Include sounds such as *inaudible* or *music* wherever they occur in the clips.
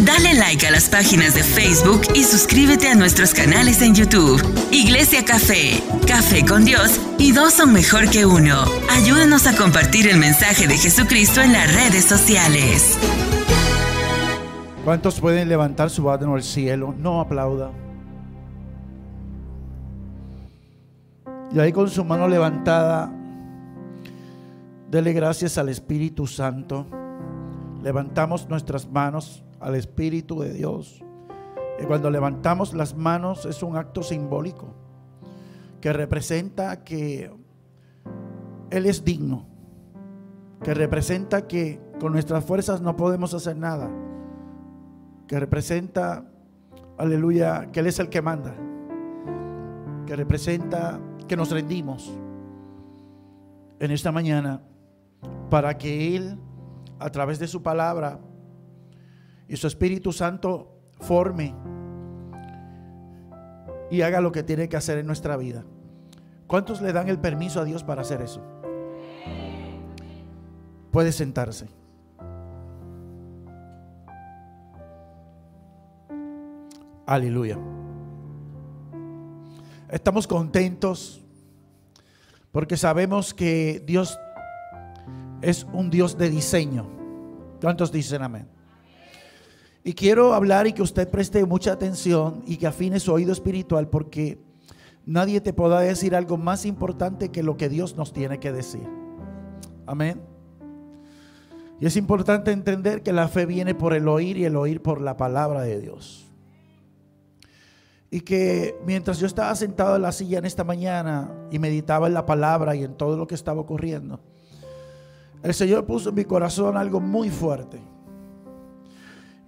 Dale like a las páginas de Facebook y suscríbete a nuestros canales en YouTube. Iglesia Café, Café con Dios y dos son mejor que uno. Ayúdanos a compartir el mensaje de Jesucristo en las redes sociales. ¿Cuántos pueden levantar su mano al cielo? No aplauda. Y ahí con su mano levantada, dele gracias al Espíritu Santo. Levantamos nuestras manos al Espíritu de Dios. Y cuando levantamos las manos es un acto simbólico que representa que Él es digno, que representa que con nuestras fuerzas no podemos hacer nada que representa, aleluya, que Él es el que manda, que representa que nos rendimos en esta mañana para que Él, a través de su palabra y su Espíritu Santo, forme y haga lo que tiene que hacer en nuestra vida. ¿Cuántos le dan el permiso a Dios para hacer eso? Puede sentarse. Aleluya. Estamos contentos porque sabemos que Dios es un Dios de diseño. ¿Cuántos dicen amén? Y quiero hablar y que usted preste mucha atención y que afine su oído espiritual porque nadie te podrá decir algo más importante que lo que Dios nos tiene que decir. Amén. Y es importante entender que la fe viene por el oír y el oír por la palabra de Dios. Y que mientras yo estaba sentado en la silla en esta mañana y meditaba en la palabra y en todo lo que estaba ocurriendo, el Señor puso en mi corazón algo muy fuerte.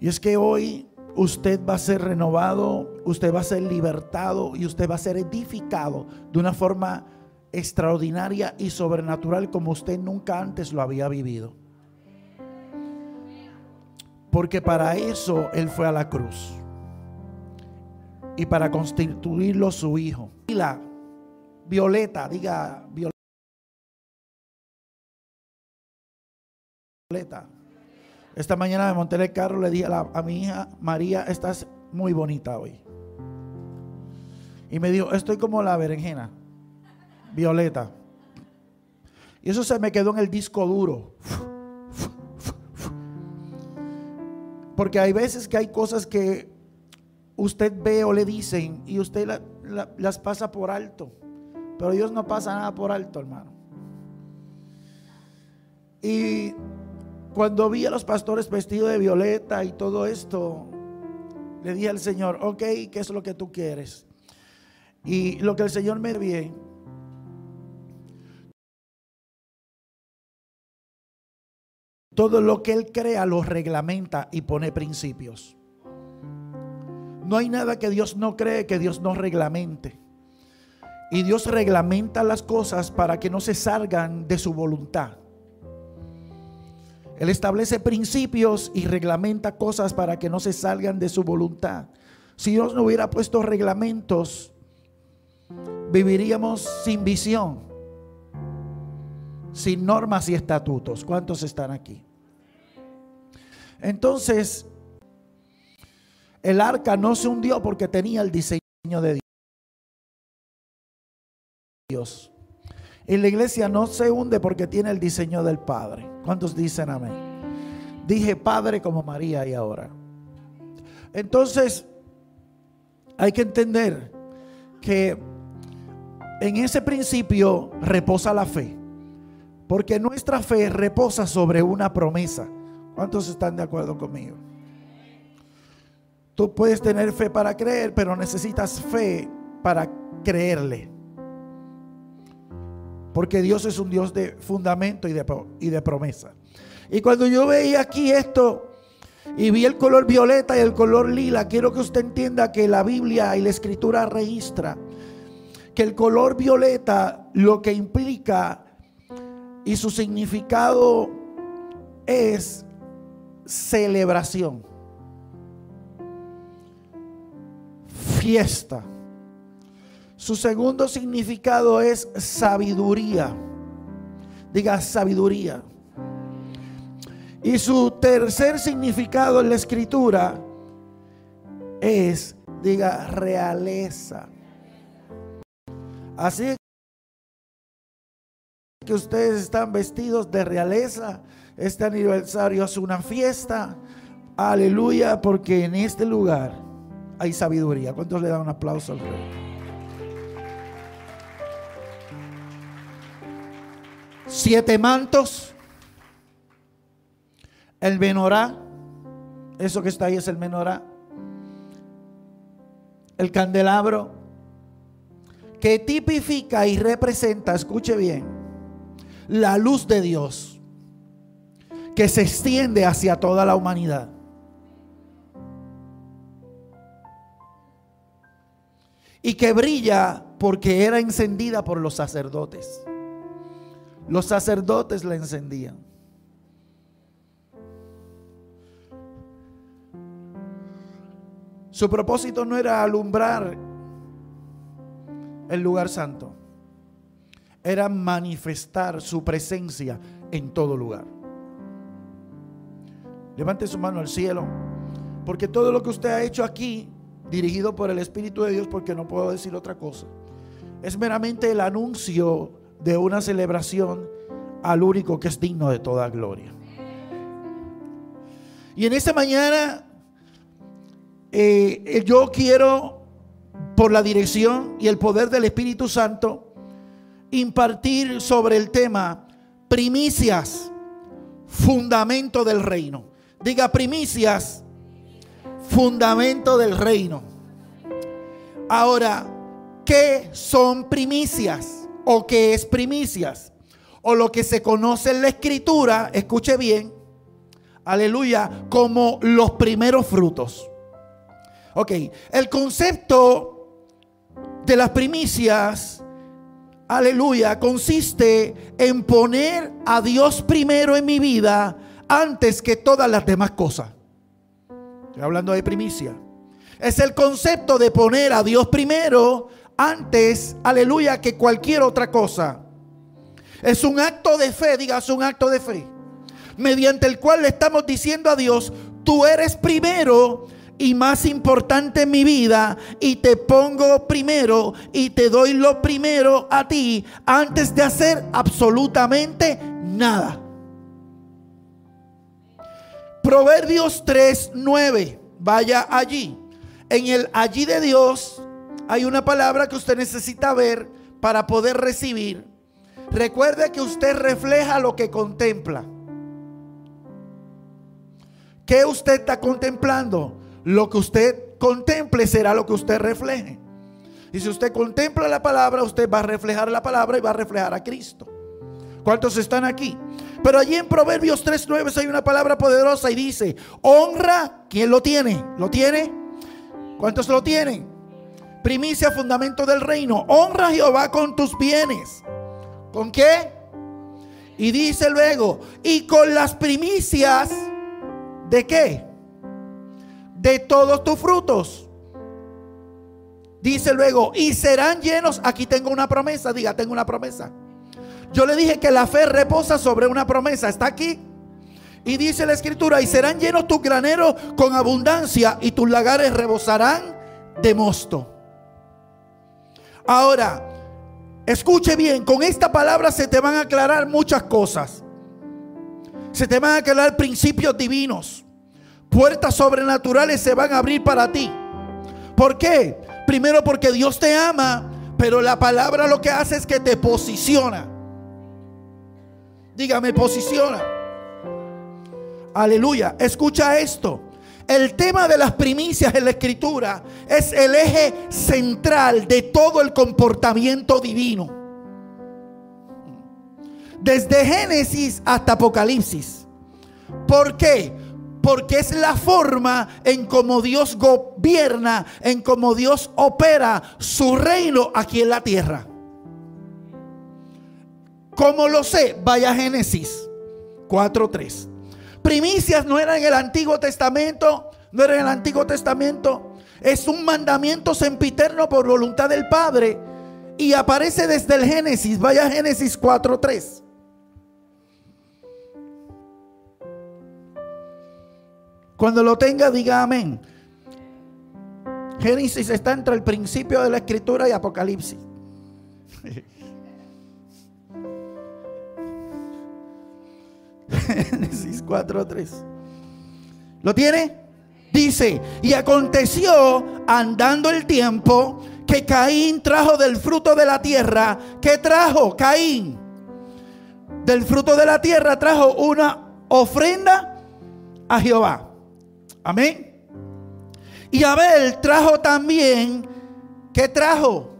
Y es que hoy usted va a ser renovado, usted va a ser libertado y usted va a ser edificado de una forma extraordinaria y sobrenatural como usted nunca antes lo había vivido. Porque para eso Él fue a la cruz y para constituirlo su hijo. Y la Violeta, diga Violeta. Esta mañana me monté en el carro, le dije a, mi hija, María, estás muy bonita hoy. Y me dijo, estoy como la berenjena, Violeta. Y eso se me quedó en el disco duro. Porque hay veces que hay cosas que usted ve o le dicen y usted las pasa por alto. Pero Dios no pasa nada por alto, hermano. Y cuando vi a los pastores vestidos de violeta y todo esto, le dije al Señor, ok, ¿qué es lo que tú quieres? Y lo que el Señor me bien, todo lo que Él crea lo reglamenta y pone principios. No hay nada que Dios no cree que Dios no reglamente. Y Dios reglamenta las cosas para que no se salgan de su voluntad. Él establece principios y reglamenta cosas para que no se salgan de su voluntad. Si Dios no hubiera puesto reglamentos, viviríamos sin visión, sin normas y estatutos. ¿Cuántos están aquí? Entonces, el arca no se hundió porque tenía el diseño de Dios. Y la iglesia no se hunde porque tiene el diseño del Padre. ¿Cuántos dicen amén? Dije Padre como María y ahora. Entonces, hay que entender que en ese principio reposa la fe. Porque nuestra fe reposa sobre una promesa. ¿Cuántos están de acuerdo conmigo? Tú puedes tener fe para creer, pero necesitas fe para creerle. Porque Dios es un Dios de fundamento y de, promesa. Y cuando yo veía aquí esto y vi el color violeta y el color lila, quiero que usted entienda que la Biblia y la escritura registra que el color violeta lo que implica y su significado es celebración. fiesta. Su segundo significado es sabiduría. Diga sabiduría. Y su tercer significado en la escritura es, diga, realeza. Así que ustedes están vestidos de realeza. Este aniversario es una fiesta. Aleluya, porque en este lugar hay sabiduría. ¿Cuántos le dan un aplauso al rey? Siete mantos. El menorá. Eso que está ahí es el menorá. El candelabro. Que tipifica y representa, escuche bien, la luz de Dios. Que se extiende hacia toda la humanidad. Y que brilla porque era encendida por los sacerdotes. Los sacerdotes la encendían. Su propósito no era alumbrar el lugar santo, era manifestar su presencia en todo lugar. Levante su mano al cielo, porque todo lo que usted ha hecho aquí, dirigido por el Espíritu de Dios, porque no puedo decir otra cosa, es meramente el anuncio de una celebración al único que es digno de toda gloria. Y en esta mañana eh, yo quiero, por la dirección y el poder del Espíritu Santo, impartir sobre el tema primicias, fundamento del reino. Diga primicias, fundamento del reino. Ahora, ¿qué son primicias? O que es primicias, o lo que se conoce en la escritura, escuche bien, aleluya, como los primeros frutos. Ok, el concepto de las primicias, aleluya, consiste en poner a Dios primero en mi vida antes que todas las demás cosas. Estoy hablando de primicia. Es el concepto de poner a Dios primero antes, aleluya, que cualquier otra cosa. Es un acto de fe, digas un acto de fe, mediante el cual le estamos diciendo a Dios, tú eres primero y más importante en mi vida y te pongo primero y te doy lo primero a ti antes de hacer absolutamente nada. Proverbios 3, 9, vaya allí. En el allí de Dios hay una palabra que usted necesita ver para poder recibir. Recuerde que usted refleja lo que contempla. ¿Qué usted está contemplando? Lo que usted contemple será lo que usted refleje. Y si usted contempla la palabra, usted va a reflejar la palabra y va a reflejar a Cristo. ¿Cuántos están aquí? Pero allí en Proverbios 3.9 hay una palabra poderosa y dice, honra, ¿quién lo tiene? ¿Lo tiene? ¿Cuántos lo tienen? Primicia, fundamento del reino. Honra a Jehová con tus bienes. ¿Con qué? Y dice luego, y con las primicias de qué? De todos tus frutos. Dice luego, y serán llenos, aquí tengo una promesa, diga, tengo una promesa. Yo le dije que la fe reposa sobre una promesa, está aquí. Y dice la escritura, y serán llenos tus graneros con abundancia y tus lagares rebosarán de mosto. Ahora, escuche bien, con esta palabra se te van a aclarar muchas cosas. Se te van a aclarar principios divinos. Puertas sobrenaturales se van a abrir para ti. ¿Por qué? Primero porque Dios te ama, pero la palabra lo que hace es que te posiciona. Dígame, posiciona. Aleluya. Escucha esto. El tema de las primicias en la escritura es el eje central de todo el comportamiento divino. Desde Génesis hasta Apocalipsis. ¿Por qué? Porque es la forma en cómo Dios gobierna, en cómo Dios opera su reino aquí en la tierra. ¿Cómo lo sé? Vaya Génesis 4.3. Primicias no eran en el Antiguo Testamento, no era en el Antiguo Testamento. Es un mandamiento sempiterno por voluntad del Padre y aparece desde el Génesis. Vaya Génesis 4.3. Cuando lo tenga, diga amén. Génesis está entre el principio de la escritura y Apocalipsis. *laughs* Génesis 4.3. ¿Lo tiene? Dice, y aconteció andando el tiempo que Caín trajo del fruto de la tierra. ¿Qué trajo Caín? Del fruto de la tierra trajo una ofrenda a Jehová. Amén. Y Abel trajo también, ¿qué trajo?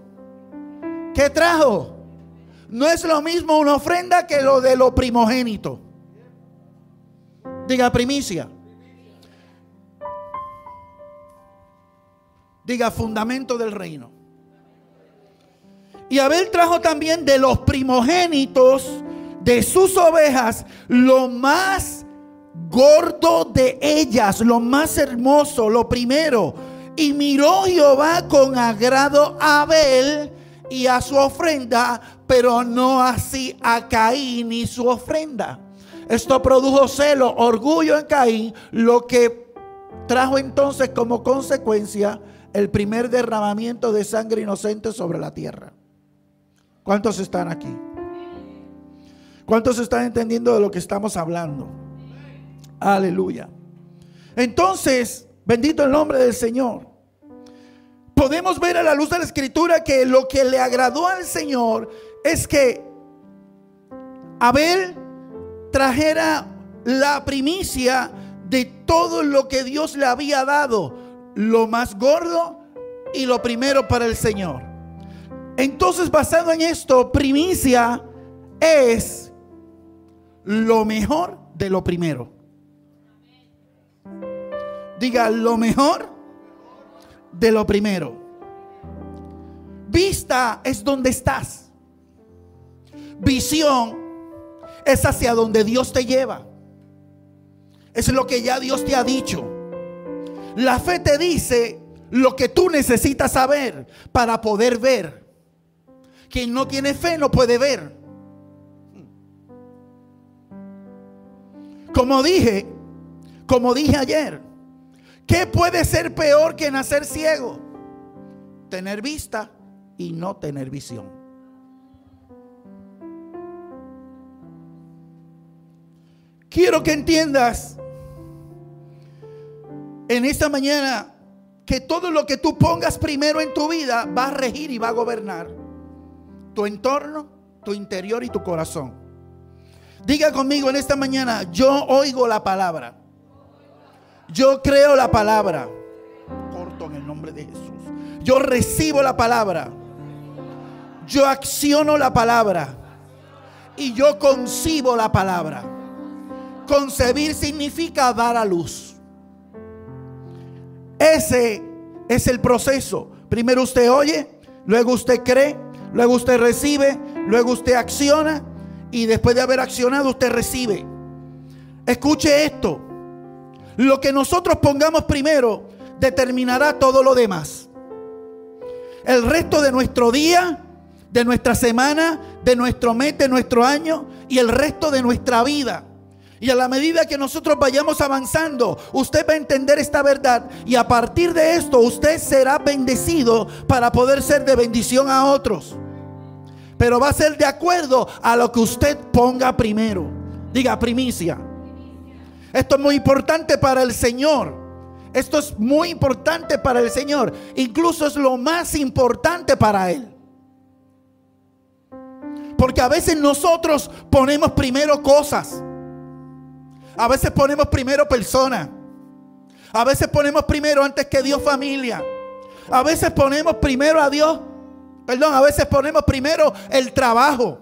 ¿Qué trajo? No es lo mismo una ofrenda que lo de lo primogénito. Diga primicia. Diga fundamento del reino. Y Abel trajo también de los primogénitos de sus ovejas lo más gordo de ellas, lo más hermoso, lo primero. Y miró Jehová con agrado a Abel y a su ofrenda, pero no así a Caín y su ofrenda. Esto produjo celo, orgullo en Caín, lo que trajo entonces como consecuencia el primer derramamiento de sangre inocente sobre la tierra. ¿Cuántos están aquí? ¿Cuántos están entendiendo de lo que estamos hablando? Aleluya. Entonces, bendito el nombre del Señor. Podemos ver a la luz de la escritura que lo que le agradó al Señor es que Abel trajera la primicia de todo lo que Dios le había dado, lo más gordo y lo primero para el Señor. Entonces, basado en esto, primicia es lo mejor de lo primero. Diga lo mejor de lo primero. Vista es donde estás. Visión es hacia donde Dios te lleva. Es lo que ya Dios te ha dicho. La fe te dice lo que tú necesitas saber para poder ver. Quien no tiene fe no puede ver. Como dije, como dije ayer, ¿Qué puede ser peor que nacer ciego? Tener vista y no tener visión. Quiero que entiendas en esta mañana que todo lo que tú pongas primero en tu vida va a regir y va a gobernar tu entorno, tu interior y tu corazón. Diga conmigo en esta mañana, yo oigo la palabra. Yo creo la palabra. Corto en el nombre de Jesús. Yo recibo la palabra. Yo acciono la palabra. Y yo concibo la palabra. Concebir significa dar a luz. Ese es el proceso. Primero usted oye, luego usted cree, luego usted recibe, luego usted acciona y después de haber accionado usted recibe. Escuche esto. Lo que nosotros pongamos primero determinará todo lo demás. El resto de nuestro día, de nuestra semana, de nuestro mes, de nuestro año y el resto de nuestra vida. Y a la medida que nosotros vayamos avanzando, usted va a entender esta verdad. Y a partir de esto, usted será bendecido para poder ser de bendición a otros. Pero va a ser de acuerdo a lo que usted ponga primero. Diga primicia. Esto es muy importante para el Señor. Esto es muy importante para el Señor. Incluso es lo más importante para Él. Porque a veces nosotros ponemos primero cosas. A veces ponemos primero personas. A veces ponemos primero antes que Dios familia. A veces ponemos primero a Dios. Perdón, a veces ponemos primero el trabajo.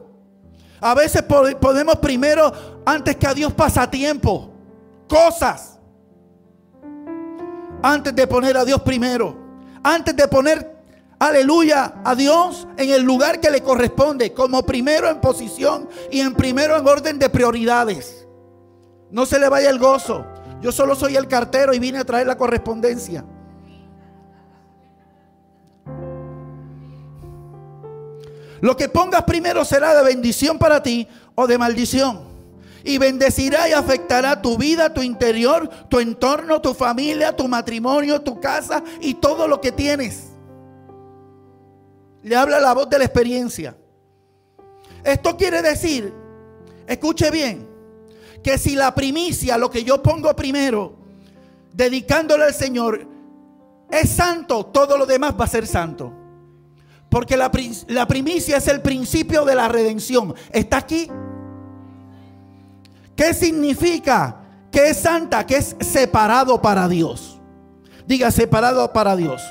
A veces ponemos primero antes que a Dios pasatiempo cosas. Antes de poner a Dios primero. Antes de poner, aleluya, a Dios en el lugar que le corresponde. Como primero en posición y en primero en orden de prioridades. No se le vaya el gozo. Yo solo soy el cartero y vine a traer la correspondencia. Lo que pongas primero será de bendición para ti o de maldición. Y bendecirá y afectará tu vida, tu interior, tu entorno, tu familia, tu matrimonio, tu casa y todo lo que tienes. Le habla la voz de la experiencia. Esto quiere decir, escuche bien, que si la primicia, lo que yo pongo primero, dedicándole al Señor, es santo, todo lo demás va a ser santo. Porque la, la primicia es el principio de la redención. ¿Está aquí? ¿Qué significa? Que es santa, que es separado para Dios. Diga, separado para Dios.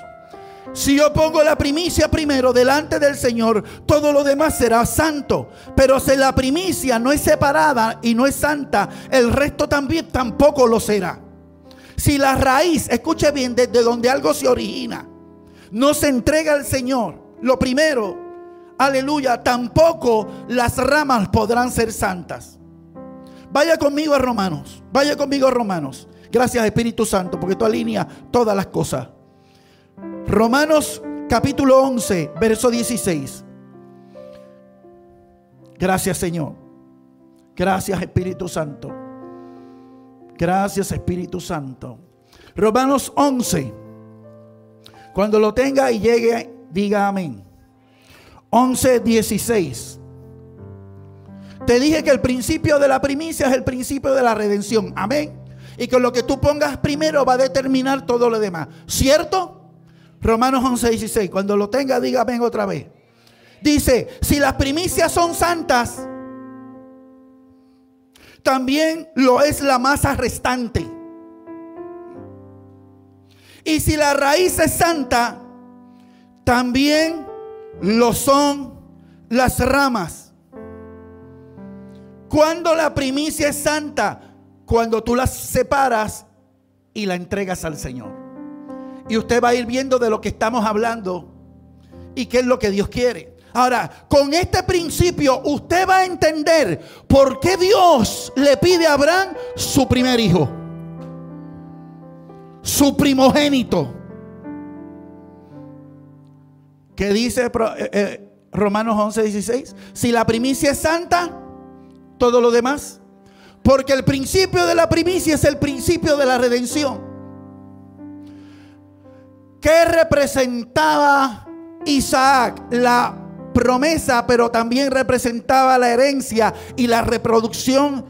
Si yo pongo la primicia primero delante del Señor, todo lo demás será santo. Pero si la primicia no es separada y no es santa, el resto también tampoco lo será. Si la raíz, escuche bien, desde donde algo se origina, no se entrega al Señor, lo primero, aleluya, tampoco las ramas podrán ser santas. Vaya conmigo a Romanos, vaya conmigo a Romanos. Gracias Espíritu Santo, porque tú alineas todas las cosas. Romanos capítulo 11, verso 16. Gracias Señor. Gracias Espíritu Santo. Gracias Espíritu Santo. Romanos 11. Cuando lo tenga y llegue, diga amén. 11, 16. Te dije que el principio de la primicia es el principio de la redención. Amén. Y que lo que tú pongas primero va a determinar todo lo demás. ¿Cierto? Romanos 11, 16. Cuando lo tenga, diga amén otra vez. Dice, si las primicias son santas, también lo es la masa restante. Y si la raíz es santa, también lo son las ramas. Cuando la primicia es santa, cuando tú las separas y la entregas al Señor. Y usted va a ir viendo de lo que estamos hablando y qué es lo que Dios quiere. Ahora, con este principio usted va a entender por qué Dios le pide a Abraham su primer hijo, su primogénito. ¿Qué dice eh, eh, Romanos 11, 16? Si la primicia es santa, todo lo demás. Porque el principio de la primicia es el principio de la redención. ¿Qué representaba Isaac? La promesa, pero también representaba la herencia y la reproducción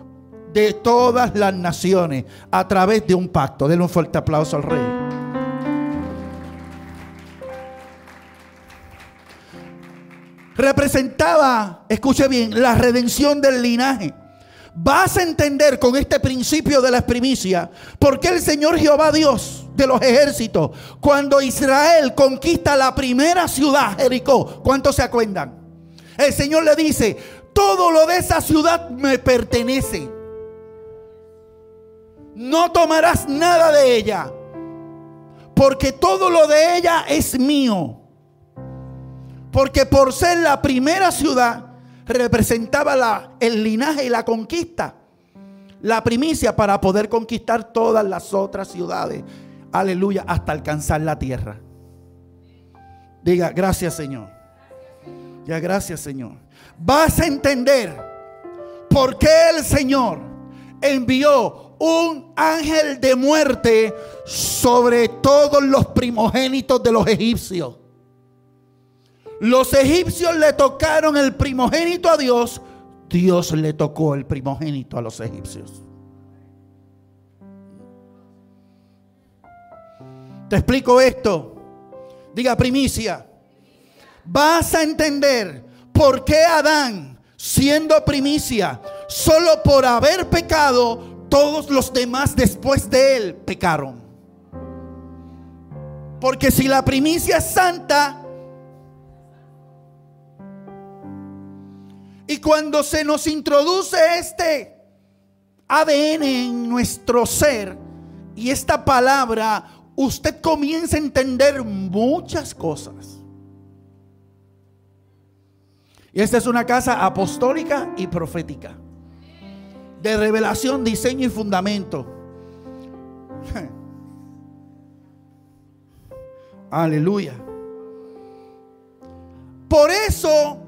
de todas las naciones a través de un pacto. Denle un fuerte aplauso al rey. Representaba, escuche bien, la redención del linaje. Vas a entender con este principio de la primicia por qué el Señor Jehová Dios de los ejércitos. Cuando Israel conquista la primera ciudad, Jericó, ¿cuántos se acuerdan? El Señor le dice, todo lo de esa ciudad me pertenece. No tomarás nada de ella, porque todo lo de ella es mío. Porque por ser la primera ciudad, representaba el linaje y la conquista. La primicia para poder conquistar todas las otras ciudades aleluya, hasta alcanzar la tierra. Diga, gracias Señor. Ya, gracias Señor. Vas a entender por qué el Señor envió un ángel de muerte sobre todos los primogénitos de los egipcios. Los egipcios le tocaron el primogénito a Dios, Dios le tocó el primogénito a los egipcios. Te explico esto. Diga primicia. Vas a entender por qué Adán, siendo primicia, solo por haber pecado, todos los demás después de él pecaron. Porque si la primicia es santa, y cuando se nos introduce este ADN en nuestro ser, y esta palabra usted comienza a entender muchas cosas. Y esta es una casa apostólica y profética. De revelación, diseño y fundamento. *laughs* Aleluya. Por eso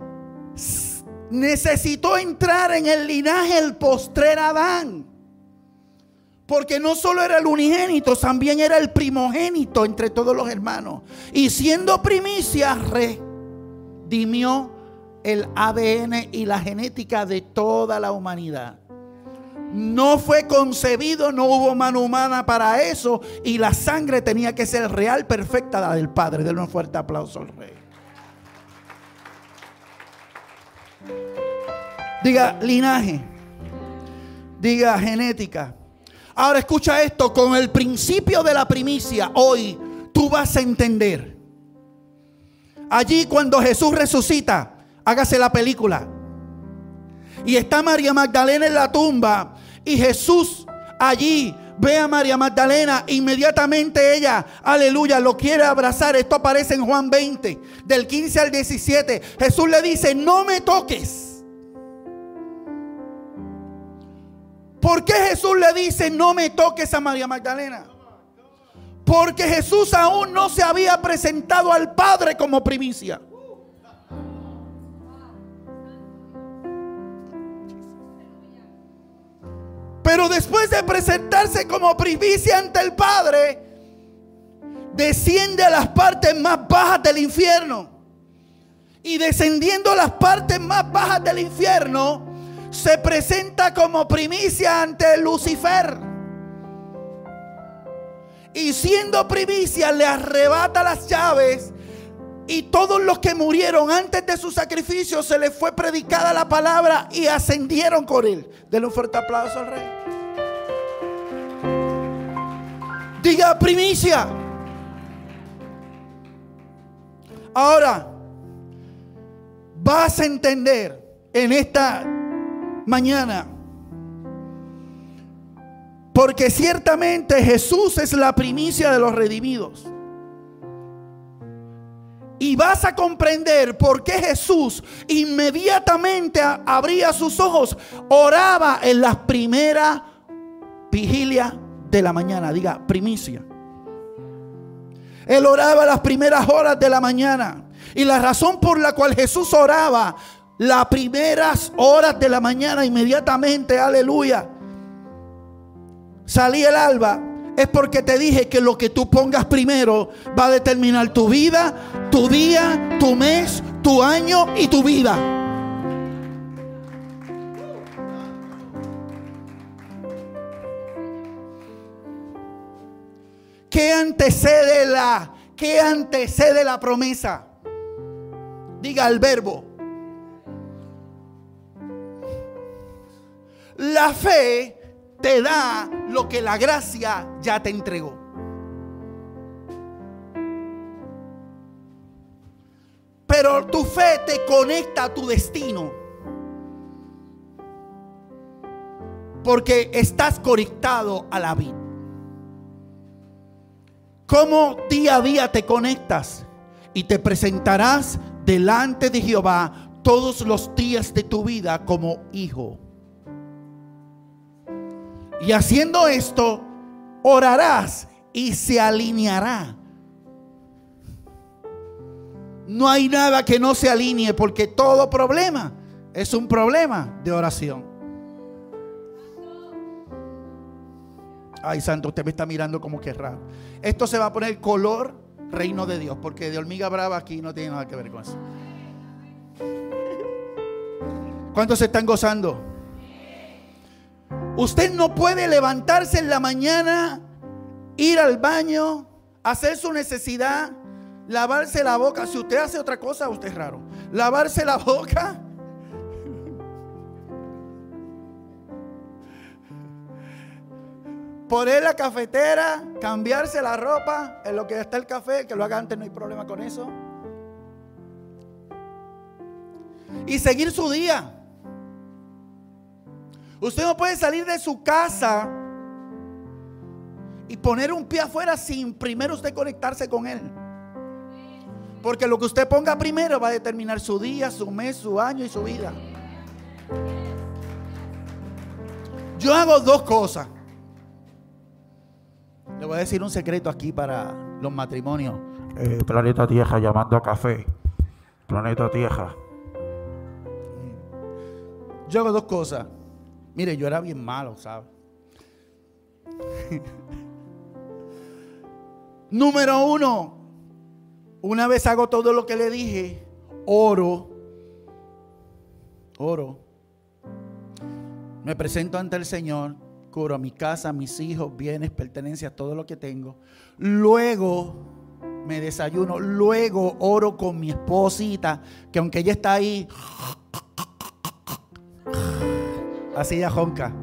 necesitó entrar en el linaje el postrer Adán. Porque no solo era el unigénito, también era el primogénito entre todos los hermanos. Y siendo primicia, redimió el ADN y la genética de toda la humanidad. No fue concebido, no hubo mano humana para eso. Y la sangre tenía que ser real, perfecta, la del Padre. Denle un fuerte aplauso al Rey. Diga linaje. Diga genética. Ahora escucha esto, con el principio de la primicia, hoy tú vas a entender. Allí cuando Jesús resucita, hágase la película. Y está María Magdalena en la tumba y Jesús allí ve a María Magdalena, inmediatamente ella, aleluya, lo quiere abrazar. Esto aparece en Juan 20, del 15 al 17. Jesús le dice, no me toques. ¿Por qué Jesús le dice, no me toques a María Magdalena? Porque Jesús aún no se había presentado al Padre como primicia. Pero después de presentarse como primicia ante el Padre, desciende a las partes más bajas del infierno. Y descendiendo a las partes más bajas del infierno, se presenta como primicia ante Lucifer. Y siendo primicia le arrebata las llaves y todos los que murieron antes de su sacrificio se les fue predicada la palabra y ascendieron con él. Denle un fuerte aplauso al rey. Diga primicia. Ahora, vas a entender en esta mañana. Porque ciertamente Jesús es la primicia de los redimidos. Y vas a comprender por qué Jesús inmediatamente abría sus ojos, oraba en las primeras vigilias de la mañana. Diga, primicia. Él oraba las primeras horas de la mañana. Y la razón por la cual Jesús oraba las primeras horas de la mañana, inmediatamente, aleluya, salí el alba, es porque te dije que lo que tú pongas primero va a determinar tu vida, tu día, tu mes, tu año y tu vida. ¿Qué antecede la, qué antecede la promesa? Diga el verbo. La fe te da lo que la gracia ya te entregó. Pero tu fe te conecta a tu destino. Porque estás conectado a la vida. ¿Cómo día a día te conectas? Y te presentarás delante de Jehová todos los días de tu vida como hijo. Y haciendo esto, orarás y se alineará. No hay nada que no se alinee porque todo problema es un problema de oración. Ay, santo, usted me está mirando como que raro. Esto se va a poner color reino de Dios, porque de hormiga brava aquí no tiene nada que ver con eso. ¿Cuántos se están gozando? Usted no puede levantarse en la mañana, ir al baño, hacer su necesidad, lavarse la boca. Si usted hace otra cosa, usted es raro. Lavarse la boca. Poner la cafetera, cambiarse la ropa en lo que está el café, que lo haga antes, no hay problema con eso. Y seguir su día. Usted no puede salir de su casa y poner un pie afuera sin primero usted conectarse con Él. Porque lo que usted ponga primero va a determinar su día, su mes, su año y su vida. Yo hago dos cosas. Le voy a decir un secreto aquí para los matrimonios. Eh, planeta Tierra llamando a café. Planeta Tierra. Yo hago dos cosas. Mire, yo era bien malo, ¿sabes? *laughs* Número uno, una vez hago todo lo que le dije, oro, oro, me presento ante el Señor, curo a mi casa, a mis hijos, bienes, pertenencias, todo lo que tengo. Luego me desayuno, luego oro con mi esposita, que aunque ella está ahí, así ella jonca.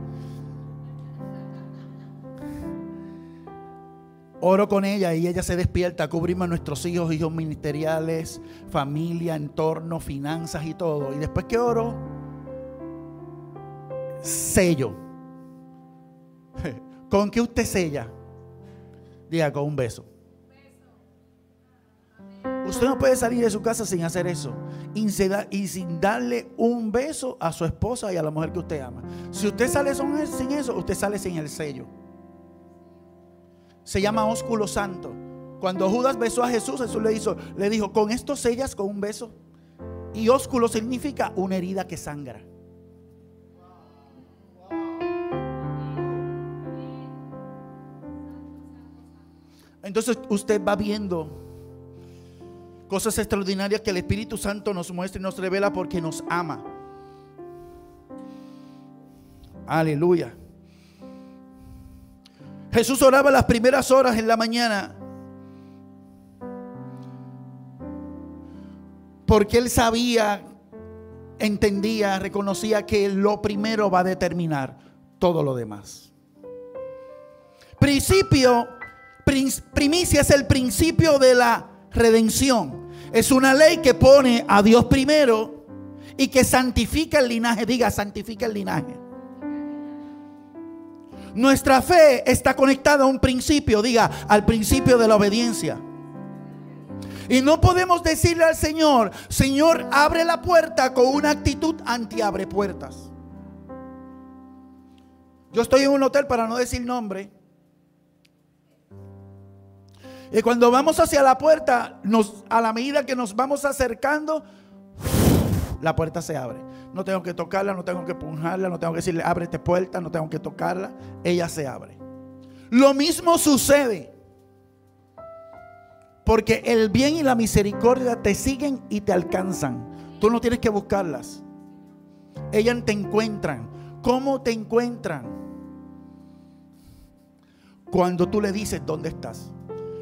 Oro con ella y ella se despierta, cubrimos a nuestros hijos, hijos ministeriales, familia, entorno, finanzas y todo. Y después que oro, sello. *laughs* ¿Con qué usted sella? Diga, con un beso. Usted no puede salir de su casa sin hacer eso. Y sin darle un beso a su esposa y a la mujer que usted ama. Si usted sale sin eso, usted sale sin el sello se llama ósculo santo. Cuando Judas besó a Jesús, Jesús le, le dijo, con esto sellas con un beso. Y ósculo significa una herida que sangra. Entonces usted va viendo cosas extraordinarias que el Espíritu Santo nos muestra y nos revela porque nos ama. Aleluya. Jesús oraba las primeras horas en la mañana. Porque él sabía, entendía, reconocía que lo primero va a determinar todo lo demás. Principio, primicia es el principio de la redención. Es una ley que pone a Dios primero y que santifica el linaje. Diga, santifica el linaje. Nuestra fe está conectada a un principio, diga, al principio de la obediencia. Y no podemos decirle al Señor, Señor, abre la puerta con una actitud anti-abre puertas. Yo estoy en un hotel para no decir nombre. Y cuando vamos hacia la puerta, a la medida que nos vamos acercando, la puerta se abre. No tengo que tocarla, no tengo que empujarla, no tengo que decirle, ábrete puerta, no tengo que tocarla. Ella se abre. Lo mismo sucede. Porque el bien y la misericordia te siguen y te alcanzan. Tú no tienes que buscarlas. Ellas te encuentran. ¿Cómo te encuentran? Cuando tú le dices dónde estás.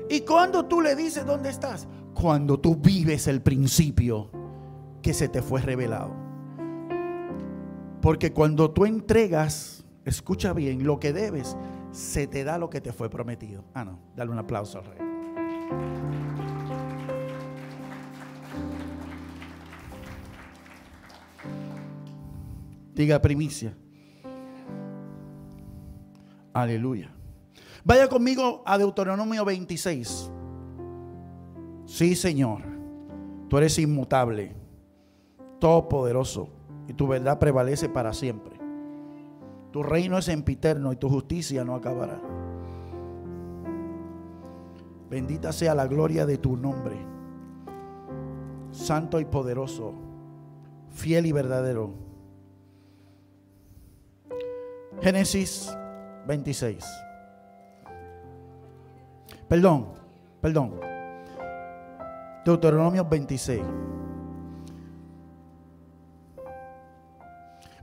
¿Y cuando tú le dices dónde estás? Cuando tú vives el principio que se te fue revelado. Porque cuando tú entregas, escucha bien, lo que debes, se te da lo que te fue prometido. Ah, no, dale un aplauso al rey. Diga primicia. Aleluya. Vaya conmigo a Deuteronomio 26. Sí, Señor. Tú eres inmutable, todopoderoso y tu verdad prevalece para siempre. Tu reino es empiterno y tu justicia no acabará. Bendita sea la gloria de tu nombre, santo y poderoso, fiel y verdadero. Génesis 26. Perdón, perdón. Deuteronomio 26.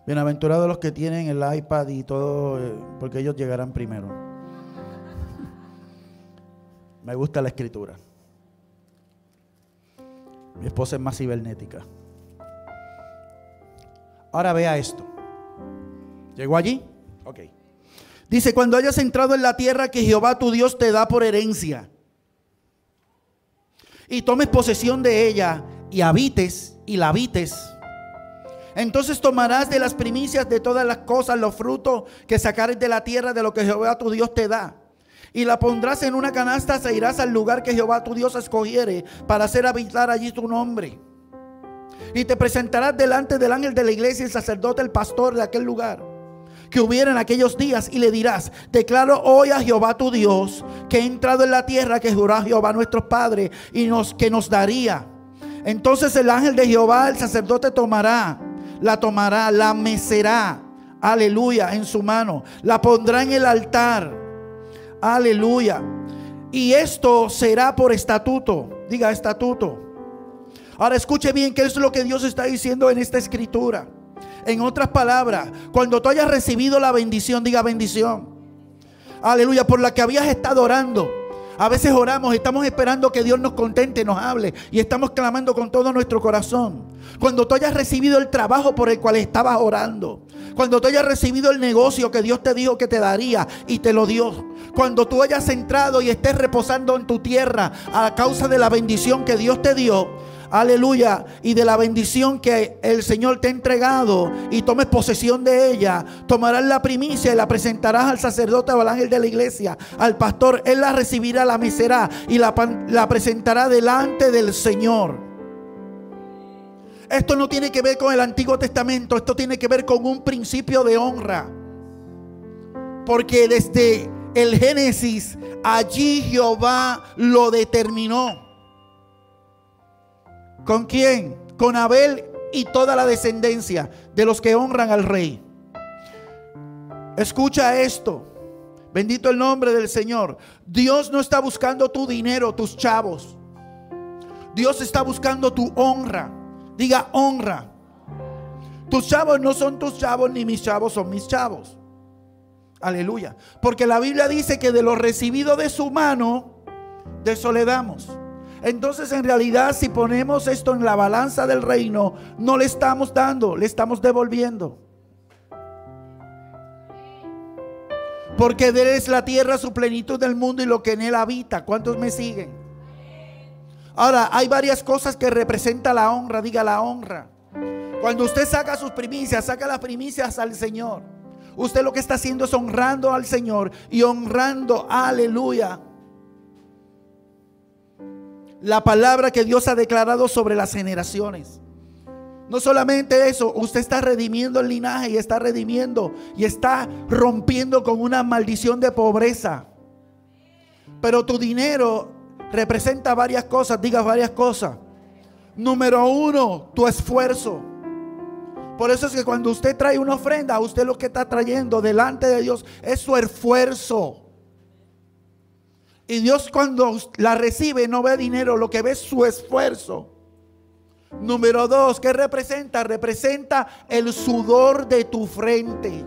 Bienaventurados los que tienen el iPad y todo, eh, porque ellos llegarán primero. Me gusta la escritura. Mi esposa es más cibernética. Ahora vea esto. ¿Llegó allí? Ok. Dice, cuando hayas entrado en la tierra que Jehová tu Dios te da por herencia, y tomes posesión de ella, y habites, y la habites, entonces tomarás de las primicias de todas las cosas los frutos que sacares de la tierra de lo que Jehová tu Dios te da. Y la pondrás en una canasta, se irás al lugar que Jehová tu Dios escogiere para hacer habitar allí tu nombre. Y te presentarás delante del ángel de la iglesia, el sacerdote, el pastor de aquel lugar que hubiera en aquellos días y le dirás, declaro hoy a Jehová tu Dios que he entrado en la tierra que juró Jehová nuestros padres y nos, que nos daría. Entonces el ángel de Jehová, el sacerdote, tomará la tomará, la mecerá, aleluya, en su mano, la pondrá en el altar, aleluya. Y esto será por estatuto, diga estatuto. Ahora escuche bien qué es lo que Dios está diciendo en esta escritura. En otras palabras, cuando tú hayas recibido la bendición, diga bendición. Aleluya, por la que habías estado orando. A veces oramos, estamos esperando que Dios nos contente, nos hable y estamos clamando con todo nuestro corazón. Cuando tú hayas recibido el trabajo por el cual estabas orando, cuando tú hayas recibido el negocio que Dios te dijo que te daría y te lo dio, cuando tú hayas entrado y estés reposando en tu tierra a causa de la bendición que Dios te dio, aleluya, y de la bendición que el Señor te ha entregado y tomes posesión de ella, tomarás la primicia y la presentarás al sacerdote o al ángel de la iglesia, al pastor, él la recibirá, la mecerá y la, la presentará delante del Señor. Esto no tiene que ver con el Antiguo Testamento, esto tiene que ver con un principio de honra. Porque desde el Génesis, allí Jehová lo determinó. ¿Con quién? Con Abel y toda la descendencia de los que honran al rey. Escucha esto. Bendito el nombre del Señor. Dios no está buscando tu dinero, tus chavos. Dios está buscando tu honra. Diga honra. Tus chavos no son tus chavos, ni mis chavos son mis chavos. Aleluya. Porque la Biblia dice que de lo recibido de su mano, de eso le damos. Entonces en realidad si ponemos esto en la balanza del reino, no le estamos dando, le estamos devolviendo. Porque de él es la tierra, su plenitud del mundo y lo que en él habita. ¿Cuántos me siguen? Ahora, hay varias cosas que representa la honra, diga la honra. Cuando usted saca sus primicias, saca las primicias al Señor. Usted lo que está haciendo es honrando al Señor y honrando, aleluya, la palabra que Dios ha declarado sobre las generaciones. No solamente eso, usted está redimiendo el linaje y está redimiendo y está rompiendo con una maldición de pobreza. Pero tu dinero representa varias cosas, diga varias cosas. Número uno, tu esfuerzo. Por eso es que cuando usted trae una ofrenda, usted lo que está trayendo delante de Dios es su esfuerzo. Y Dios cuando la recibe no ve dinero, lo que ve es su esfuerzo. Número dos, ¿qué representa? Representa el sudor de tu frente.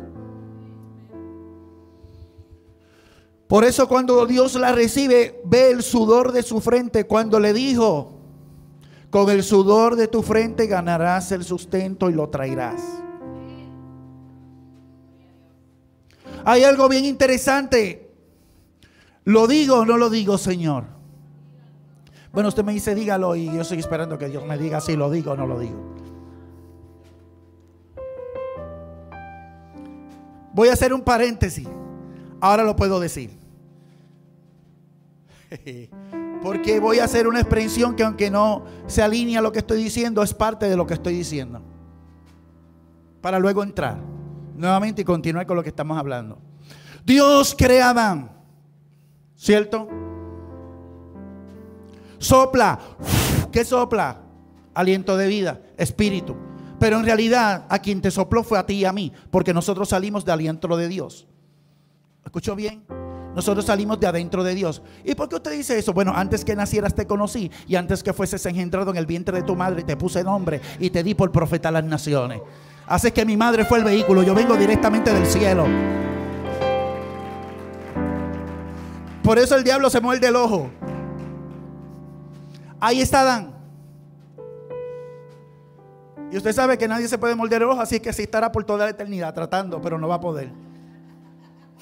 Por eso cuando Dios la recibe, ve el sudor de su frente. Cuando le dijo, con el sudor de tu frente ganarás el sustento y lo traerás. Hay algo bien interesante ¿Lo digo o no lo digo, Señor? Bueno, usted me dice, dígalo y yo estoy esperando que Dios me diga si lo digo o no lo digo. Voy a hacer un paréntesis. Ahora lo puedo decir. *laughs* Porque voy a hacer una expresión que aunque no se alinea a lo que estoy diciendo, es parte de lo que estoy diciendo. Para luego entrar nuevamente y continuar con lo que estamos hablando. Dios crea a Adán. ¿Cierto? Sopla. ¿Qué sopla? Aliento de vida, espíritu. Pero en realidad a quien te sopló fue a ti y a mí, porque nosotros salimos de aliento de Dios. ¿Escuchó bien? Nosotros salimos de adentro de Dios. ¿Y por qué usted dice eso? Bueno, antes que nacieras te conocí y antes que fueses engendrado en el vientre de tu madre te puse nombre y te di por profeta a las naciones. Hace que mi madre fue el vehículo, yo vengo directamente del cielo. Por eso el diablo se muerde el ojo. Ahí está Adán. Y usted sabe que nadie se puede morder el ojo, así que así estará por toda la eternidad tratando, pero no va a poder.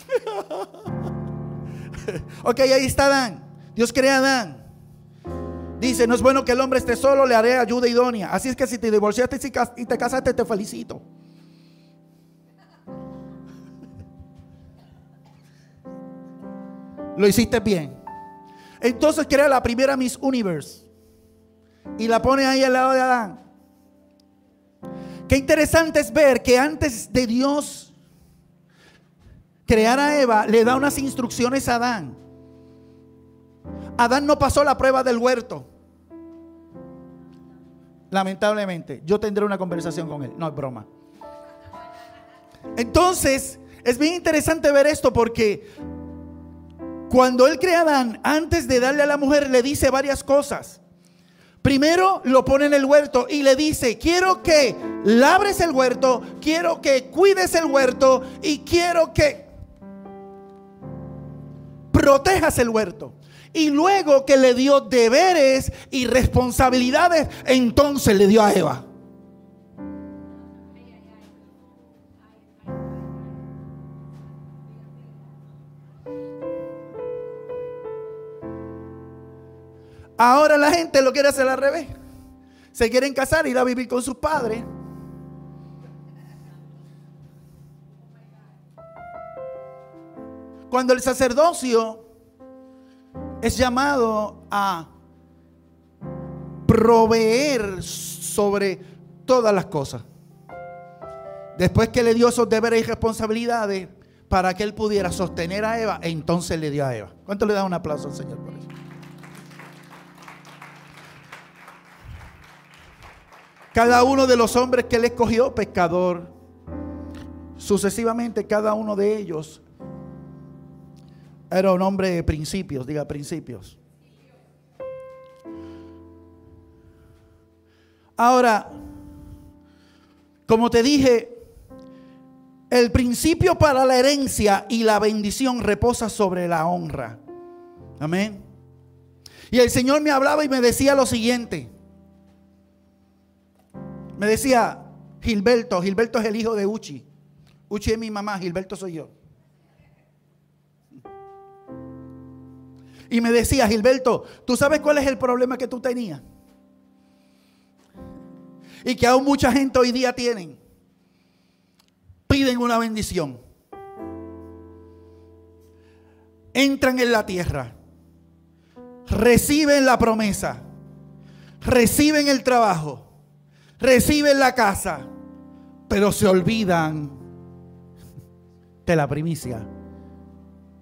*laughs* ok, ahí está Adán. Dios crea a Adán. Dice, no es bueno que el hombre esté solo, le haré ayuda idónea. Así es que si te divorciaste y te casaste, te felicito. Lo hiciste bien. Entonces crea la primera Miss Universe y la pone ahí al lado de Adán. Qué interesante es ver que antes de Dios crear a Eva, le da unas instrucciones a Adán. Adán no pasó la prueba del huerto. lamentablemente, yo tendré una conversación con él. No es broma. Entonces, es bien interesante ver esto porque cuando él crea a Adán, antes de darle a la mujer, le dice varias cosas. Primero lo pone en el huerto y le dice, quiero que labres el huerto, quiero que cuides el huerto y quiero que protejas el huerto. Y luego que le dio deberes y responsabilidades, entonces le dio a Eva. Ahora la gente lo quiere hacer al revés. Se quieren casar, ir a vivir con sus padres. Cuando el sacerdocio es llamado a proveer sobre todas las cosas. Después que le dio esos deberes y responsabilidades para que él pudiera sostener a Eva, entonces le dio a Eva. ¿Cuánto le da un aplauso al Señor por eso? Cada uno de los hombres que él escogió, pescador, sucesivamente cada uno de ellos era un hombre de principios, diga principios. Ahora, como te dije, el principio para la herencia y la bendición reposa sobre la honra. Amén. Y el Señor me hablaba y me decía lo siguiente. Me decía, Gilberto, Gilberto es el hijo de Uchi. Uchi es mi mamá, Gilberto soy yo. Y me decía, Gilberto, ¿tú sabes cuál es el problema que tú tenías? Y que aún mucha gente hoy día tienen. Piden una bendición. Entran en la tierra. Reciben la promesa. Reciben el trabajo reciben la casa, pero se olvidan de la primicia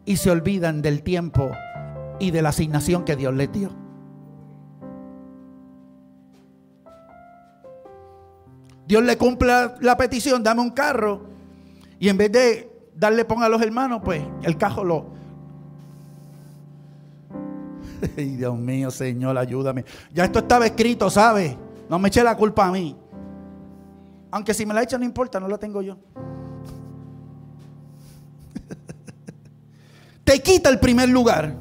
y se olvidan del tiempo y de la asignación que Dios les dio. Dios le cumple la petición, dame un carro, y en vez de darle pon a los hermanos, pues el cajo lo... *laughs* Ay, Dios mío, Señor, ayúdame. Ya esto estaba escrito, ¿sabe? No me eche la culpa a mí. Aunque si me la echa no importa, no la tengo yo. *laughs* te quita el primer lugar.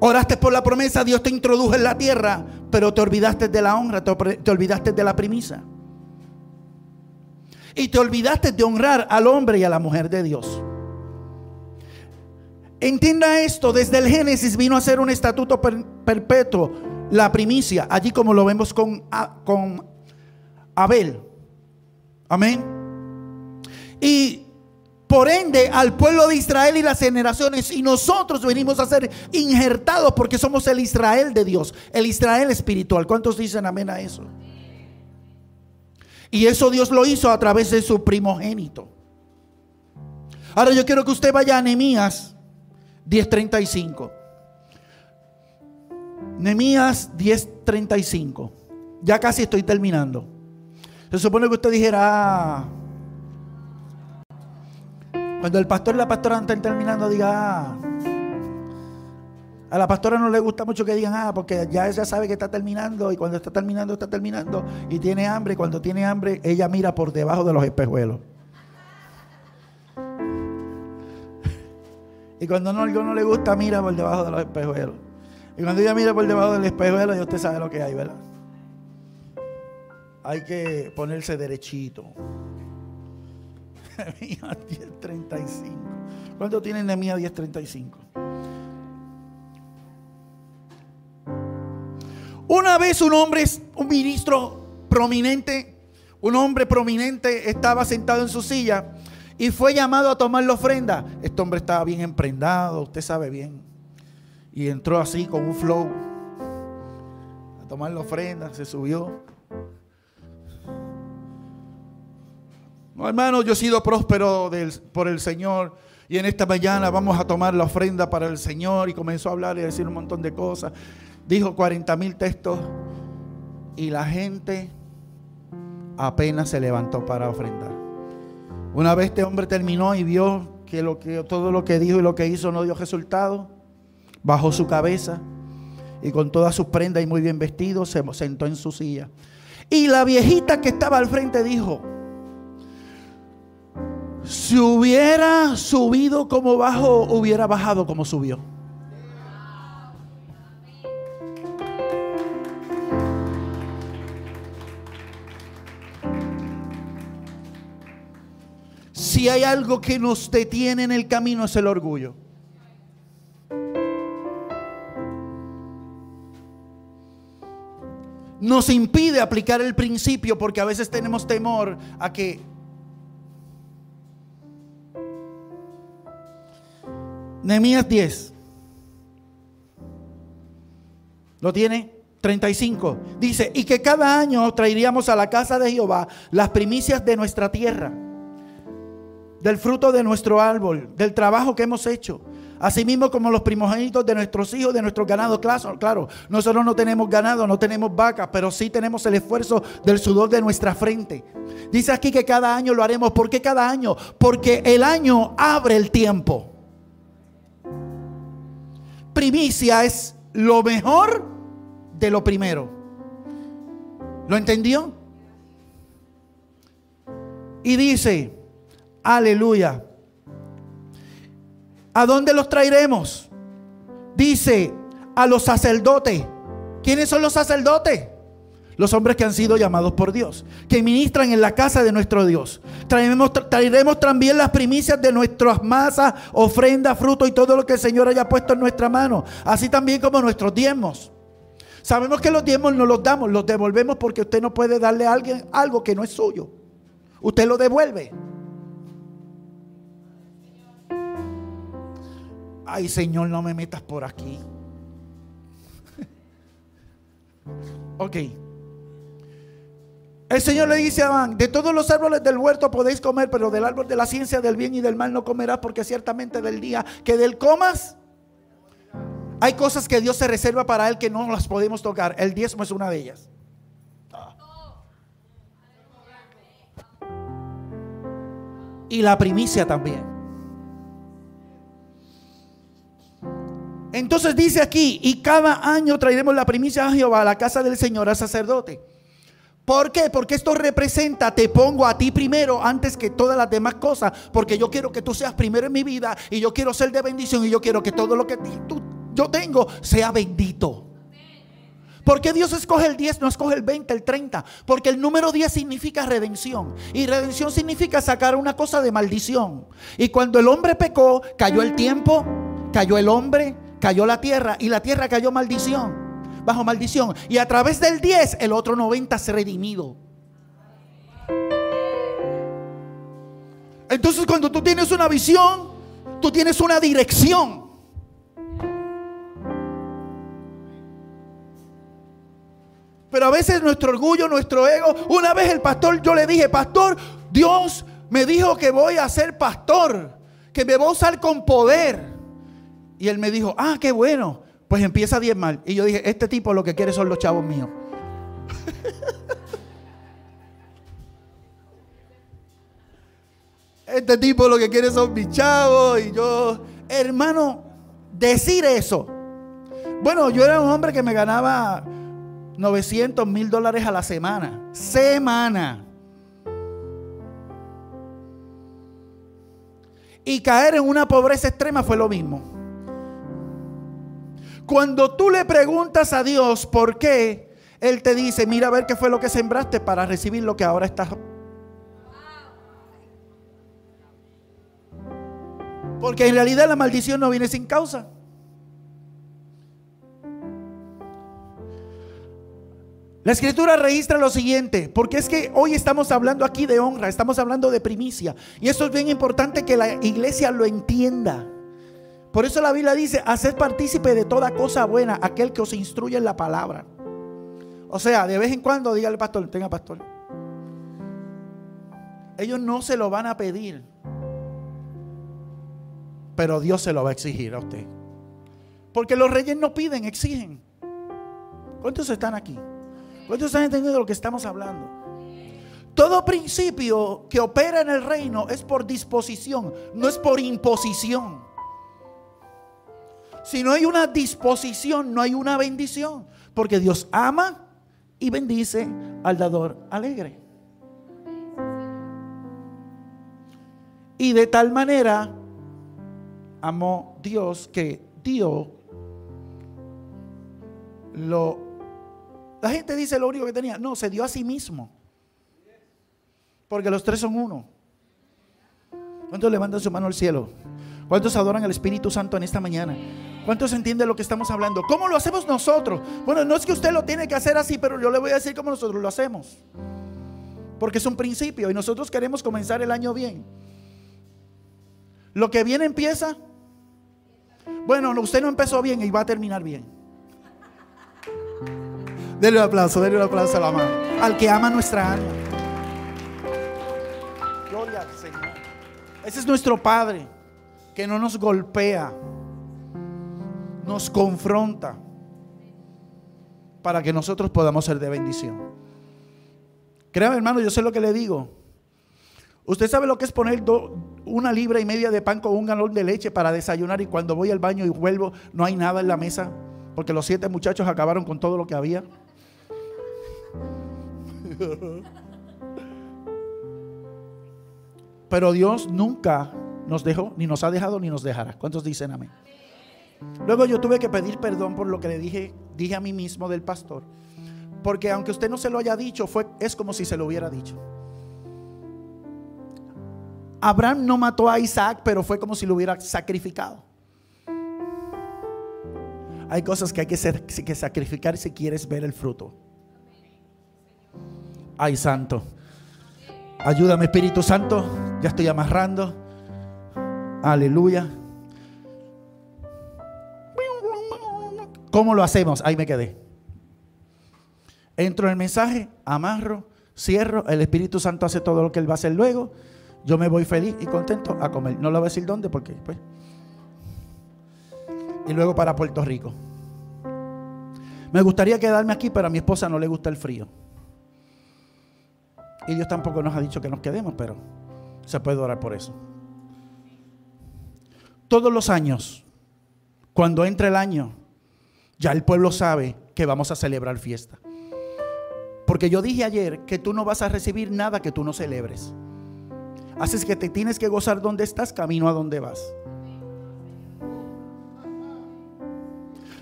Oraste por la promesa, Dios te introdujo en la tierra, pero te olvidaste de la honra, te, olvidaste de la premisa. Y te olvidaste de honrar al hombre y a la mujer de Dios. Entienda esto, desde el Génesis vino a ser un estatuto perpetuo la primicia, allí como lo vemos con, con Abel. Amén. Y por ende al pueblo de Israel y las generaciones y nosotros venimos a ser injertados porque somos el Israel de Dios, el Israel espiritual. ¿Cuántos dicen amén a eso? Y eso Dios lo hizo a través de su primogénito. Ahora yo quiero que usted vaya a Nehemías 10:35. Nehemías 10:35. Ya casi estoy terminando. Se supone que usted dijera, ah". cuando el pastor y la pastora están terminando, diga, ah". a la pastora no le gusta mucho que digan, ah, porque ya ella sabe que está terminando y cuando está terminando, está terminando y tiene hambre. Y cuando tiene hambre, ella mira por debajo de los espejuelos. *laughs* Y cuando no, algo no le gusta, mira por debajo de los espejuelos. Y cuando ella mira por debajo del espejuelo, ya usted sabe lo que hay, ¿verdad? Hay que ponerse derechito. *laughs* Nehemías 10.35. ¿Cuánto tiene Nehemías 10.35? Una vez un hombre, un ministro prominente, un hombre prominente estaba sentado en su silla y fue llamado a tomar la ofrenda. Este hombre estaba bien emprendado, usted sabe bien y entró así con un flow a tomar la ofrenda, se subió. No, hermano, yo he sido próspero por el Señor. Y en esta mañana vamos a tomar la ofrenda para el Señor. Y comenzó a hablar y a decir un montón de cosas. Dijo 40 mil textos. Y la gente apenas se levantó para ofrendar. Una vez este hombre terminó y vio que, lo que todo lo que dijo y lo que hizo no dio resultado, bajó su cabeza y con todas sus prendas y muy bien vestido se sentó en su silla. Y la viejita que estaba al frente dijo, si hubiera subido como bajó, hubiera bajado como subió. Si hay algo que nos detiene en el camino es el orgullo. Nos impide aplicar el principio porque a veces tenemos temor a que Nehemías 10. ¿Lo tiene? 35. Dice, y que cada año traeríamos a la casa de Jehová las primicias de nuestra tierra del fruto de nuestro árbol, del trabajo que hemos hecho. Asimismo como los primogénitos de nuestros hijos, de nuestros ganados. Claro, claro, nosotros no tenemos ganado, no tenemos vacas, pero sí tenemos el esfuerzo del sudor de nuestra frente. Dice aquí que cada año lo haremos. ¿Por qué cada año? Porque el año abre el tiempo. Primicia es lo mejor de lo primero. ¿Lo entendió? Y dice, Aleluya. ¿A dónde los traeremos? Dice a los sacerdotes. ¿Quiénes son los sacerdotes? Los hombres que han sido llamados por Dios, que ministran en la casa de nuestro Dios. Traeremos, traeremos también las primicias de nuestras masas, ofrenda, fruto y todo lo que el Señor haya puesto en nuestra mano. Así también como nuestros diezmos. Sabemos que los diezmos no los damos, los devolvemos porque usted no puede darle a alguien algo que no es suyo. Usted lo devuelve. Ay Señor, no me metas por aquí. *laughs* ok. El Señor le dice a Adán, de todos los árboles del huerto podéis comer, pero del árbol de la ciencia del bien y del mal no comerás, porque ciertamente del día que del comas, hay cosas que Dios se reserva para él que no las podemos tocar. El diezmo es una de ellas. Y la primicia también. Entonces dice aquí, y cada año traeremos la primicia a Jehová a la casa del Señor, al sacerdote. ¿Por qué? Porque esto representa, te pongo a ti primero antes que todas las demás cosas, porque yo quiero que tú seas primero en mi vida y yo quiero ser de bendición y yo quiero que todo lo que tú, yo tengo sea bendito. ¿Por qué Dios escoge el 10, no escoge el 20, el 30? Porque el número 10 significa redención. Y redención significa sacar una cosa de maldición. Y cuando el hombre pecó, cayó el tiempo, cayó el hombre, cayó la tierra y la tierra cayó maldición, bajo maldición. Y a través del 10 el otro 90 se redimido. Entonces cuando tú tienes una visión, tú tienes una dirección. Pero a veces nuestro orgullo, nuestro ego, una vez el pastor, yo le dije, pastor, Dios me dijo que voy a ser pastor, que me voy a usar con poder. Y él me dijo, ah, qué bueno. Pues empieza a diezmar. Y yo dije, este tipo lo que quiere son los chavos míos. *laughs* este tipo lo que quiere son mis chavos. Y yo, hermano, decir eso. Bueno, yo era un hombre que me ganaba 900 mil dólares a la semana. Semana. Y caer en una pobreza extrema fue lo mismo. Cuando tú le preguntas a Dios por qué, Él te dice, mira a ver qué fue lo que sembraste para recibir lo que ahora estás. Porque en realidad la maldición no viene sin causa. La escritura registra lo siguiente, porque es que hoy estamos hablando aquí de honra, estamos hablando de primicia. Y eso es bien importante que la iglesia lo entienda. Por eso la Biblia dice, hacer partícipe de toda cosa buena aquel que os instruye en la palabra. O sea, de vez en cuando diga al pastor, tenga pastor. Ellos no se lo van a pedir, pero Dios se lo va a exigir a usted. Porque los reyes no piden, exigen. ¿Cuántos están aquí? ¿Cuántos están entendiendo lo que estamos hablando? Todo principio que opera en el reino es por disposición, no es por imposición. Si no hay una disposición, no hay una bendición. Porque Dios ama y bendice al dador alegre. Y de tal manera amó Dios que dio lo... La gente dice lo único que tenía. No, se dio a sí mismo. Porque los tres son uno. ¿Cuántos levantan su mano al cielo? ¿Cuántos adoran al Espíritu Santo en esta mañana? ¿Cuántos entienden lo que estamos hablando? ¿Cómo lo hacemos nosotros? Bueno, no es que usted lo tiene que hacer así, pero yo le voy a decir cómo nosotros lo hacemos. Porque es un principio y nosotros queremos comenzar el año bien. Lo que viene empieza. Bueno, usted no empezó bien y va a terminar bien. Denle un aplauso, denle un aplauso a la mano. Al que ama nuestra alma. Gloria al Señor. Ese es nuestro Padre, que no nos golpea, nos confronta para que nosotros podamos ser de bendición. Créame, hermano, yo sé lo que le digo. Usted sabe lo que es poner una libra y media de pan con un galón de leche para desayunar y cuando voy al baño y vuelvo no hay nada en la mesa porque los siete muchachos acabaron con todo lo que había. *laughs* Pero Dios nunca nos dejó, ni nos ha dejado, ni nos dejará. ¿Cuántos dicen amén? Luego yo tuve que pedir perdón por lo que le dije, dije a mí mismo del pastor. Porque aunque usted no se lo haya dicho, fue, es como si se lo hubiera dicho. Abraham no mató a Isaac, pero fue como si lo hubiera sacrificado. Hay cosas que hay que, que sacrificar si quieres ver el fruto. Ay, santo. Ayúdame, Espíritu Santo. Ya estoy amarrando. Aleluya. ¿Cómo lo hacemos? Ahí me quedé. Entro en el mensaje, amarro, cierro. El Espíritu Santo hace todo lo que Él va a hacer luego. Yo me voy feliz y contento a comer. No le voy a decir dónde porque pues. Y luego para Puerto Rico. Me gustaría quedarme aquí, pero a mi esposa no le gusta el frío. Y Dios tampoco nos ha dicho que nos quedemos, pero se puede orar por eso. Todos los años, cuando entra el año, ya el pueblo sabe que vamos a celebrar fiesta. Porque yo dije ayer que tú no vas a recibir nada que tú no celebres. Haces que te tienes que gozar donde estás, camino a donde vas.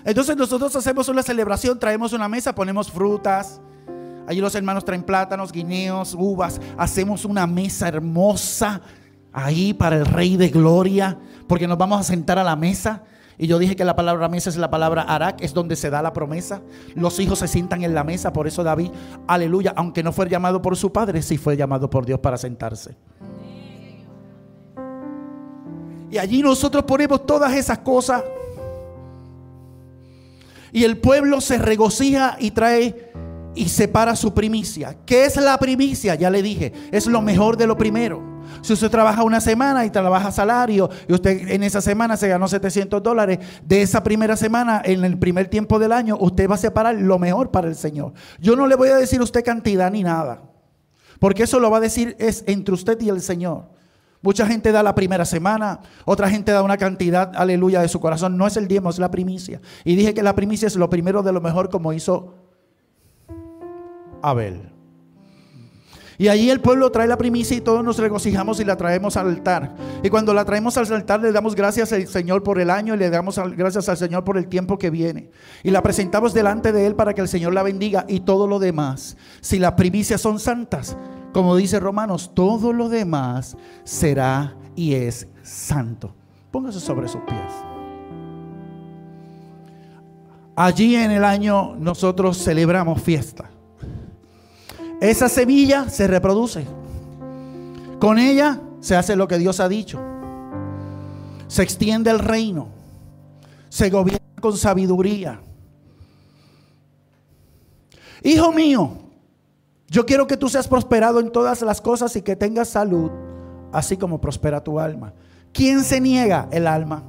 Entonces nosotros hacemos una celebración, traemos una mesa, ponemos frutas. Allí los hermanos traen plátanos, guineos, uvas. Hacemos una mesa hermosa ahí para el Rey de Gloria, porque nos vamos a sentar a la mesa. Y yo dije que la palabra mesa es la palabra arak, es donde se da la promesa. Los hijos se sientan en la mesa, por eso David, aleluya, aunque no fue llamado por su padre, sí fue llamado por Dios para sentarse. Y allí nosotros ponemos todas esas cosas. Y el pueblo se regocija y trae y separa su primicia. ¿Qué es la primicia? Ya le dije, es lo mejor de lo primero. Si usted trabaja una semana y trabaja salario y usted en esa semana se ganó 700 dólares, de esa primera semana, en el primer tiempo del año, usted va a separar lo mejor para el Señor. Yo no le voy a decir a usted cantidad ni nada, porque eso lo va a decir es entre usted y el Señor. Mucha gente da la primera semana, otra gente da una cantidad, aleluya, de su corazón. No es el diezmo, es la primicia. Y dije que la primicia es lo primero de lo mejor como hizo Abel. Y allí el pueblo trae la primicia y todos nos regocijamos y la traemos al altar. Y cuando la traemos al altar le damos gracias al Señor por el año y le damos gracias al Señor por el tiempo que viene. Y la presentamos delante de Él para que el Señor la bendiga y todo lo demás. Si las primicias son santas, como dice Romanos, todo lo demás será y es santo. Póngase sobre sus pies. Allí en el año nosotros celebramos fiesta. Esa semilla se reproduce. Con ella se hace lo que Dios ha dicho. Se extiende el reino. Se gobierna con sabiduría. Hijo mío, yo quiero que tú seas prosperado en todas las cosas y que tengas salud, así como prospera tu alma. ¿Quién se niega? El alma.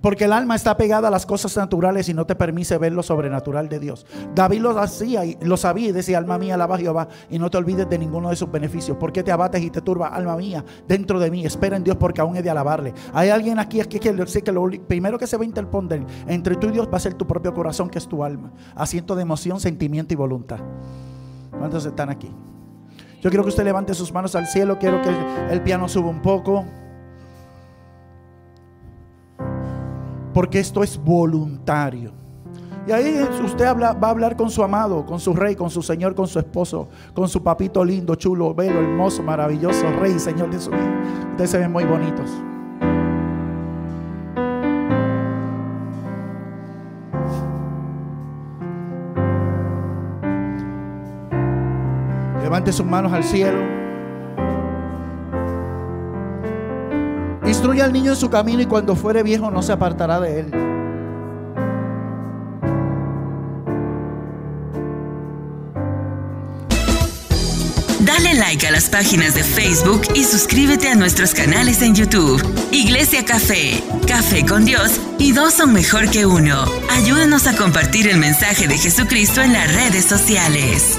Porque el alma está pegada a las cosas naturales y no te permite ver lo sobrenatural de Dios. David lo hacía y lo sabía y decía, alma mía, alaba a Jehová y no te olvides de ninguno de sus beneficios. ¿Por qué te abates y te turba, alma mía, dentro de mí? Espera en Dios porque aún he de alabarle. Hay alguien aquí que quiere decir que lo primero que se va a interponer entre tú y Dios va a ser tu propio corazón, que es tu alma. Asiento de emoción, sentimiento y voluntad. ¿Cuántos están aquí? Yo quiero que usted levante sus manos al cielo. Quiero que el piano suba un poco. Porque esto es voluntario. Y ahí usted va a hablar con su amado, con su rey, con su señor, con su esposo, con su papito lindo, chulo, bello, hermoso, maravilloso, rey, señor de su vida. Ustedes se ven muy bonitos. Levante sus manos al cielo. Instruye al niño en su camino y cuando fuere viejo no se apartará de él. Dale like a las páginas de Facebook y suscríbete a nuestros canales en YouTube. Iglesia Café, Café con Dios y dos son mejor que uno. Ayúdanos a compartir el mensaje de Jesucristo en las redes sociales.